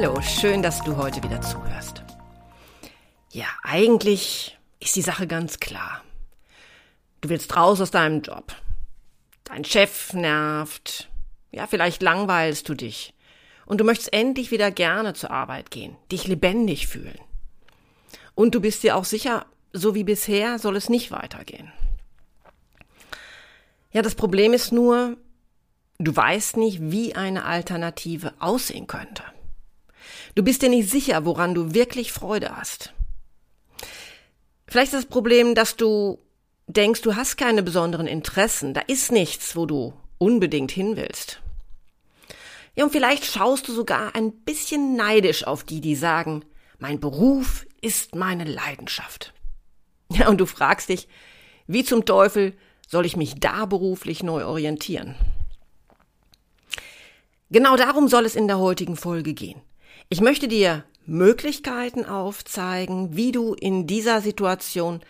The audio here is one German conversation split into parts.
Hallo, schön, dass du heute wieder zuhörst. Ja, eigentlich ist die Sache ganz klar. Du willst raus aus deinem Job. Dein Chef nervt. Ja, vielleicht langweilst du dich. Und du möchtest endlich wieder gerne zur Arbeit gehen, dich lebendig fühlen. Und du bist dir auch sicher, so wie bisher soll es nicht weitergehen. Ja, das Problem ist nur, du weißt nicht, wie eine Alternative aussehen könnte. Du bist dir nicht sicher, woran du wirklich Freude hast. Vielleicht ist das Problem, dass du denkst, du hast keine besonderen Interessen, da ist nichts, wo du unbedingt hin willst. Ja, und vielleicht schaust du sogar ein bisschen neidisch auf die, die sagen, mein Beruf ist meine Leidenschaft. Ja, und du fragst dich, wie zum Teufel soll ich mich da beruflich neu orientieren? Genau darum soll es in der heutigen Folge gehen. Ich möchte dir Möglichkeiten aufzeigen, wie du in dieser Situation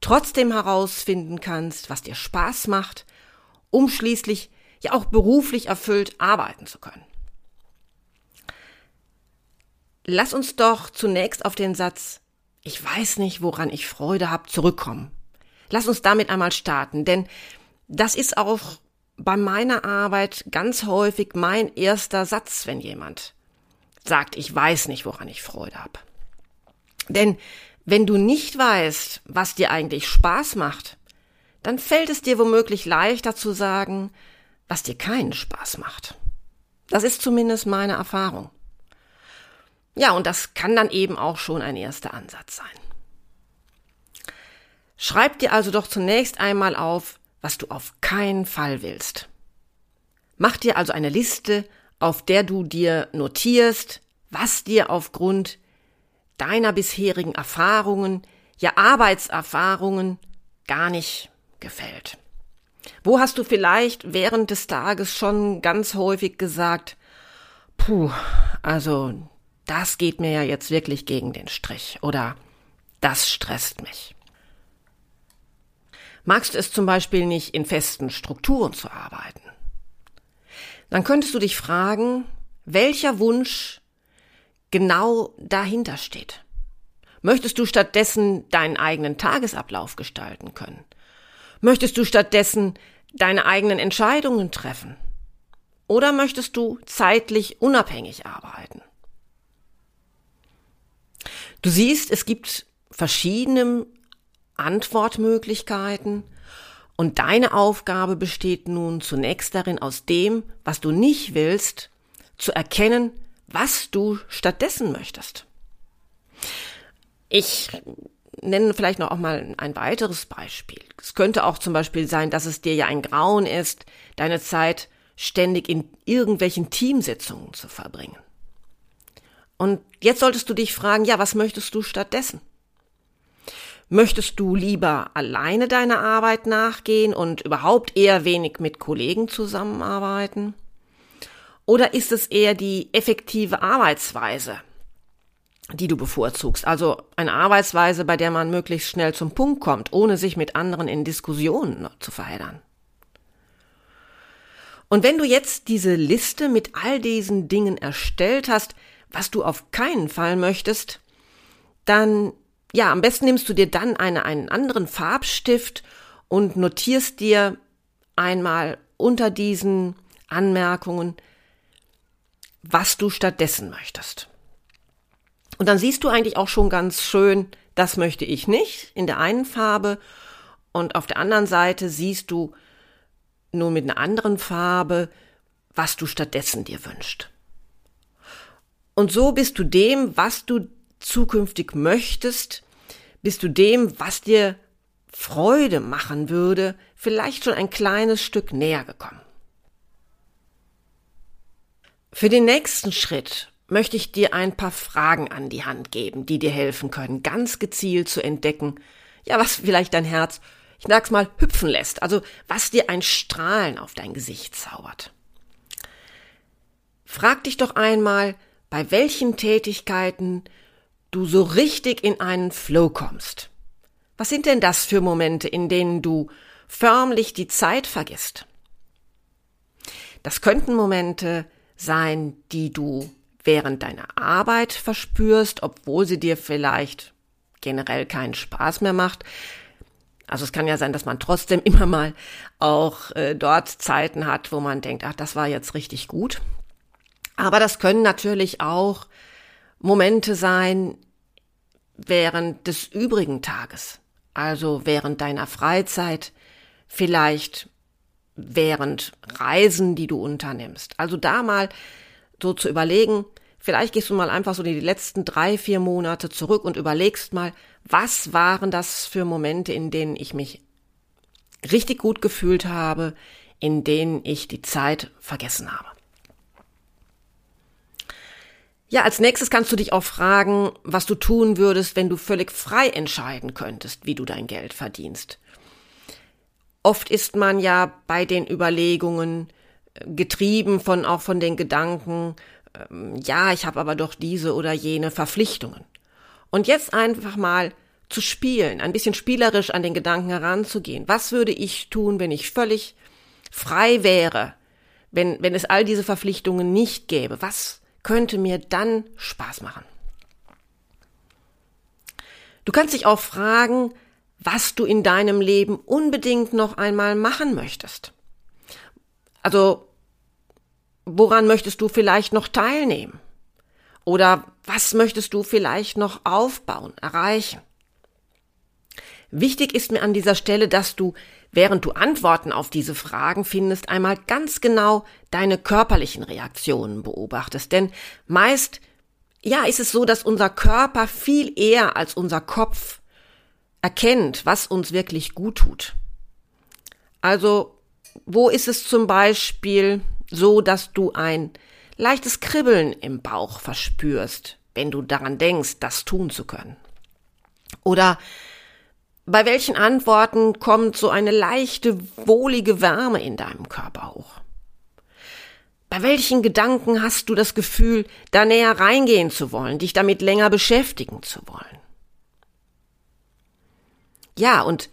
trotzdem herausfinden kannst, was dir Spaß macht, um schließlich ja auch beruflich erfüllt arbeiten zu können. Lass uns doch zunächst auf den Satz Ich weiß nicht, woran ich Freude habe, zurückkommen. Lass uns damit einmal starten, denn das ist auch bei meiner Arbeit ganz häufig mein erster Satz, wenn jemand sagt, ich weiß nicht, woran ich Freude habe. Denn wenn du nicht weißt, was dir eigentlich Spaß macht, dann fällt es dir womöglich leichter zu sagen, was dir keinen Spaß macht. Das ist zumindest meine Erfahrung. Ja, und das kann dann eben auch schon ein erster Ansatz sein. Schreib dir also doch zunächst einmal auf, was du auf keinen Fall willst. Mach dir also eine Liste auf der du dir notierst, was dir aufgrund deiner bisherigen Erfahrungen, ja Arbeitserfahrungen gar nicht gefällt. Wo hast du vielleicht während des Tages schon ganz häufig gesagt, puh, also das geht mir ja jetzt wirklich gegen den Strich oder das stresst mich. Magst du es zum Beispiel nicht, in festen Strukturen zu arbeiten? Dann könntest du dich fragen, welcher Wunsch genau dahinter steht. Möchtest du stattdessen deinen eigenen Tagesablauf gestalten können? Möchtest du stattdessen deine eigenen Entscheidungen treffen? Oder möchtest du zeitlich unabhängig arbeiten? Du siehst, es gibt verschiedene Antwortmöglichkeiten und deine Aufgabe besteht nun zunächst darin, aus dem, was du nicht willst, zu erkennen, was du stattdessen möchtest. Ich nenne vielleicht noch auch mal ein weiteres Beispiel. Es könnte auch zum Beispiel sein, dass es dir ja ein Grauen ist, deine Zeit ständig in irgendwelchen Teamsitzungen zu verbringen. Und jetzt solltest du dich fragen, ja, was möchtest du stattdessen? Möchtest du lieber alleine deiner Arbeit nachgehen und überhaupt eher wenig mit Kollegen zusammenarbeiten? Oder ist es eher die effektive Arbeitsweise, die du bevorzugst? Also eine Arbeitsweise, bei der man möglichst schnell zum Punkt kommt, ohne sich mit anderen in Diskussionen zu verheddern. Und wenn du jetzt diese Liste mit all diesen Dingen erstellt hast, was du auf keinen Fall möchtest, dann ja, am besten nimmst du dir dann eine, einen anderen Farbstift und notierst dir einmal unter diesen Anmerkungen, was du stattdessen möchtest. Und dann siehst du eigentlich auch schon ganz schön, das möchte ich nicht in der einen Farbe und auf der anderen Seite siehst du nur mit einer anderen Farbe, was du stattdessen dir wünscht. Und so bist du dem, was du zukünftig möchtest, bist du dem, was dir Freude machen würde, vielleicht schon ein kleines Stück näher gekommen. Für den nächsten Schritt möchte ich dir ein paar Fragen an die Hand geben, die dir helfen können, ganz gezielt zu entdecken, ja, was vielleicht dein Herz, ich sag's mal, hüpfen lässt, also was dir ein Strahlen auf dein Gesicht zaubert. Frag dich doch einmal, bei welchen Tätigkeiten du so richtig in einen Flow kommst. Was sind denn das für Momente, in denen du förmlich die Zeit vergisst? Das könnten Momente sein, die du während deiner Arbeit verspürst, obwohl sie dir vielleicht generell keinen Spaß mehr macht. Also es kann ja sein, dass man trotzdem immer mal auch äh, dort Zeiten hat, wo man denkt, ach, das war jetzt richtig gut. Aber das können natürlich auch Momente sein während des übrigen Tages, also während deiner Freizeit, vielleicht während Reisen, die du unternimmst. Also da mal so zu überlegen, vielleicht gehst du mal einfach so die letzten drei, vier Monate zurück und überlegst mal, was waren das für Momente, in denen ich mich richtig gut gefühlt habe, in denen ich die Zeit vergessen habe. Ja, als nächstes kannst du dich auch fragen, was du tun würdest, wenn du völlig frei entscheiden könntest, wie du dein Geld verdienst. Oft ist man ja bei den Überlegungen äh, getrieben von auch von den Gedanken, ähm, ja, ich habe aber doch diese oder jene Verpflichtungen. Und jetzt einfach mal zu spielen, ein bisschen spielerisch an den Gedanken heranzugehen. Was würde ich tun, wenn ich völlig frei wäre, wenn, wenn es all diese Verpflichtungen nicht gäbe? Was könnte mir dann Spaß machen? Du kannst dich auch fragen, was du in deinem Leben unbedingt noch einmal machen möchtest. Also, woran möchtest du vielleicht noch teilnehmen? Oder was möchtest du vielleicht noch aufbauen, erreichen? Wichtig ist mir an dieser Stelle, dass du, während du Antworten auf diese Fragen findest, einmal ganz genau deine körperlichen Reaktionen beobachtest. Denn meist, ja, ist es so, dass unser Körper viel eher als unser Kopf erkennt, was uns wirklich gut tut. Also, wo ist es zum Beispiel so, dass du ein leichtes Kribbeln im Bauch verspürst, wenn du daran denkst, das tun zu können? Oder bei welchen Antworten kommt so eine leichte, wohlige Wärme in deinem Körper hoch? Bei welchen Gedanken hast du das Gefühl, da näher reingehen zu wollen, dich damit länger beschäftigen zu wollen? Ja, und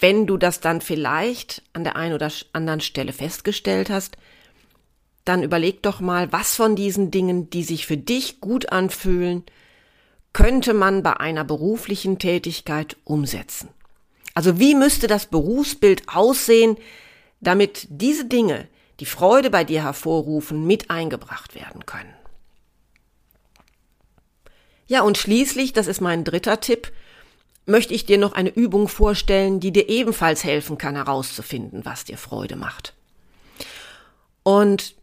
wenn du das dann vielleicht an der einen oder anderen Stelle festgestellt hast, dann überleg doch mal, was von diesen Dingen, die sich für dich gut anfühlen, könnte man bei einer beruflichen Tätigkeit umsetzen? Also wie müsste das Berufsbild aussehen, damit diese Dinge, die Freude bei dir hervorrufen, mit eingebracht werden können? Ja, und schließlich, das ist mein dritter Tipp, möchte ich dir noch eine Übung vorstellen, die dir ebenfalls helfen kann herauszufinden, was dir Freude macht. Und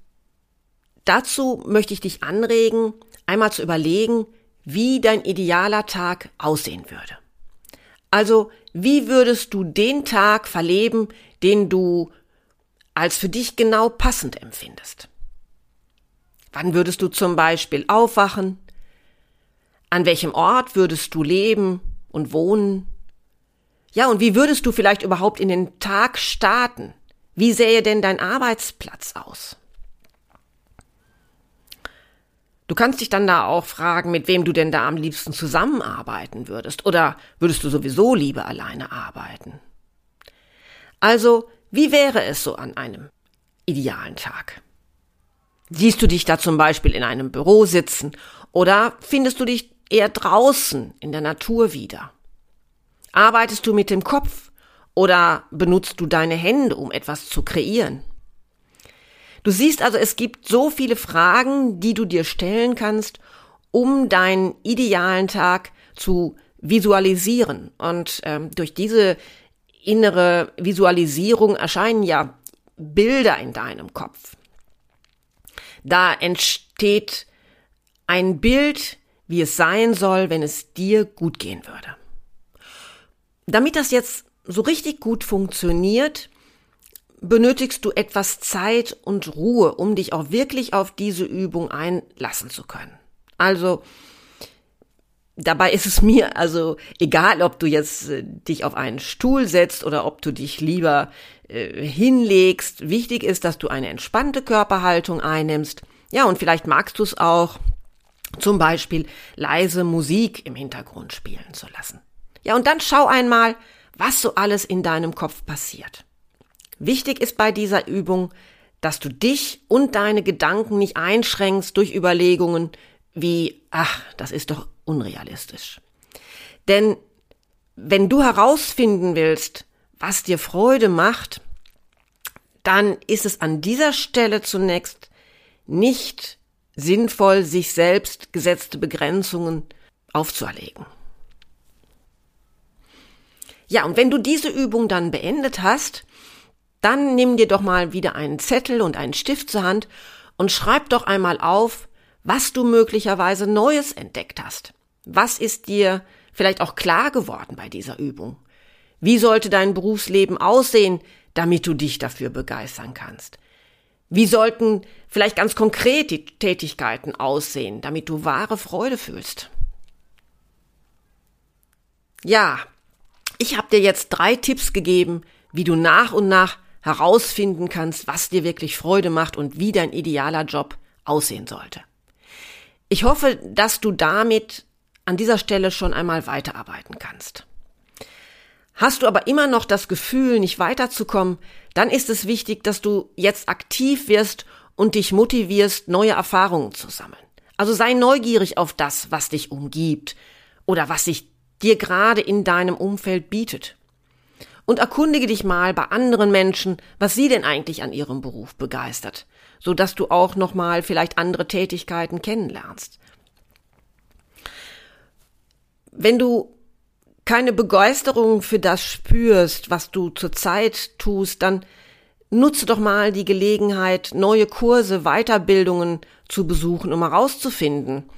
dazu möchte ich dich anregen, einmal zu überlegen, wie dein idealer Tag aussehen würde. Also, wie würdest du den Tag verleben, den du als für dich genau passend empfindest? Wann würdest du zum Beispiel aufwachen? An welchem Ort würdest du leben und wohnen? Ja, und wie würdest du vielleicht überhaupt in den Tag starten? Wie sähe denn dein Arbeitsplatz aus? Du kannst dich dann da auch fragen, mit wem du denn da am liebsten zusammenarbeiten würdest. Oder würdest du sowieso lieber alleine arbeiten? Also, wie wäre es so an einem idealen Tag? Siehst du dich da zum Beispiel in einem Büro sitzen oder findest du dich eher draußen in der Natur wieder? Arbeitest du mit dem Kopf oder benutzt du deine Hände, um etwas zu kreieren? Du siehst also, es gibt so viele Fragen, die du dir stellen kannst, um deinen idealen Tag zu visualisieren. Und ähm, durch diese innere Visualisierung erscheinen ja Bilder in deinem Kopf. Da entsteht ein Bild, wie es sein soll, wenn es dir gut gehen würde. Damit das jetzt so richtig gut funktioniert, benötigst du etwas Zeit und Ruhe, um dich auch wirklich auf diese Übung einlassen zu können. Also, dabei ist es mir also egal, ob du jetzt äh, dich auf einen Stuhl setzt oder ob du dich lieber äh, hinlegst. Wichtig ist, dass du eine entspannte Körperhaltung einnimmst. Ja, und vielleicht magst du es auch, zum Beispiel leise Musik im Hintergrund spielen zu lassen. Ja, und dann schau einmal, was so alles in deinem Kopf passiert. Wichtig ist bei dieser Übung, dass du dich und deine Gedanken nicht einschränkst durch Überlegungen wie, ach, das ist doch unrealistisch. Denn wenn du herausfinden willst, was dir Freude macht, dann ist es an dieser Stelle zunächst nicht sinnvoll, sich selbst gesetzte Begrenzungen aufzuerlegen. Ja, und wenn du diese Übung dann beendet hast, dann nimm dir doch mal wieder einen Zettel und einen Stift zur Hand und schreib doch einmal auf, was du möglicherweise Neues entdeckt hast. Was ist dir vielleicht auch klar geworden bei dieser Übung? Wie sollte dein Berufsleben aussehen, damit du dich dafür begeistern kannst? Wie sollten vielleicht ganz konkret die Tätigkeiten aussehen, damit du wahre Freude fühlst? Ja, ich habe dir jetzt drei Tipps gegeben, wie du nach und nach herausfinden kannst, was dir wirklich Freude macht und wie dein idealer Job aussehen sollte. Ich hoffe, dass du damit an dieser Stelle schon einmal weiterarbeiten kannst. Hast du aber immer noch das Gefühl, nicht weiterzukommen, dann ist es wichtig, dass du jetzt aktiv wirst und dich motivierst, neue Erfahrungen zu sammeln. Also sei neugierig auf das, was dich umgibt oder was sich dir gerade in deinem Umfeld bietet. Und erkundige dich mal bei anderen Menschen, was sie denn eigentlich an ihrem Beruf begeistert so dass du auch noch mal vielleicht andere Tätigkeiten kennenlernst. Wenn du keine Begeisterung für das spürst, was du zurzeit tust, dann nutze doch mal die Gelegenheit, neue Kurse, Weiterbildungen zu besuchen, um herauszufinden,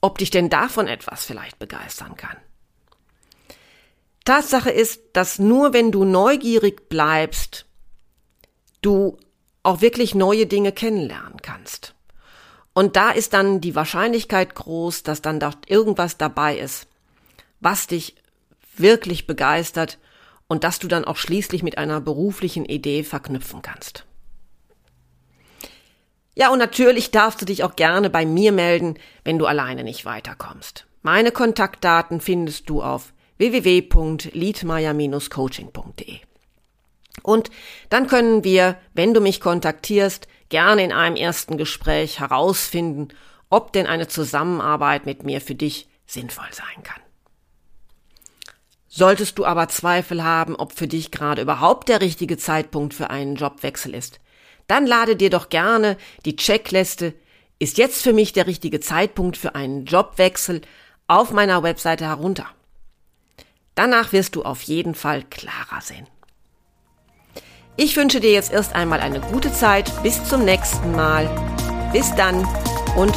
ob dich denn davon etwas vielleicht begeistern kann. Tatsache ist, dass nur wenn du neugierig bleibst, du auch wirklich neue Dinge kennenlernen kannst. Und da ist dann die Wahrscheinlichkeit groß, dass dann dort irgendwas dabei ist, was dich wirklich begeistert und dass du dann auch schließlich mit einer beruflichen Idee verknüpfen kannst. Ja, und natürlich darfst du dich auch gerne bei mir melden, wenn du alleine nicht weiterkommst. Meine Kontaktdaten findest du auf www.liedmeier-coaching.de. Und dann können wir, wenn du mich kontaktierst, gerne in einem ersten Gespräch herausfinden, ob denn eine Zusammenarbeit mit mir für dich sinnvoll sein kann. Solltest du aber Zweifel haben, ob für dich gerade überhaupt der richtige Zeitpunkt für einen Jobwechsel ist, dann lade dir doch gerne die Checkliste Ist jetzt für mich der richtige Zeitpunkt für einen Jobwechsel auf meiner Webseite herunter. Danach wirst du auf jeden Fall klarer sehen. Ich wünsche dir jetzt erst einmal eine gute Zeit. Bis zum nächsten Mal. Bis dann und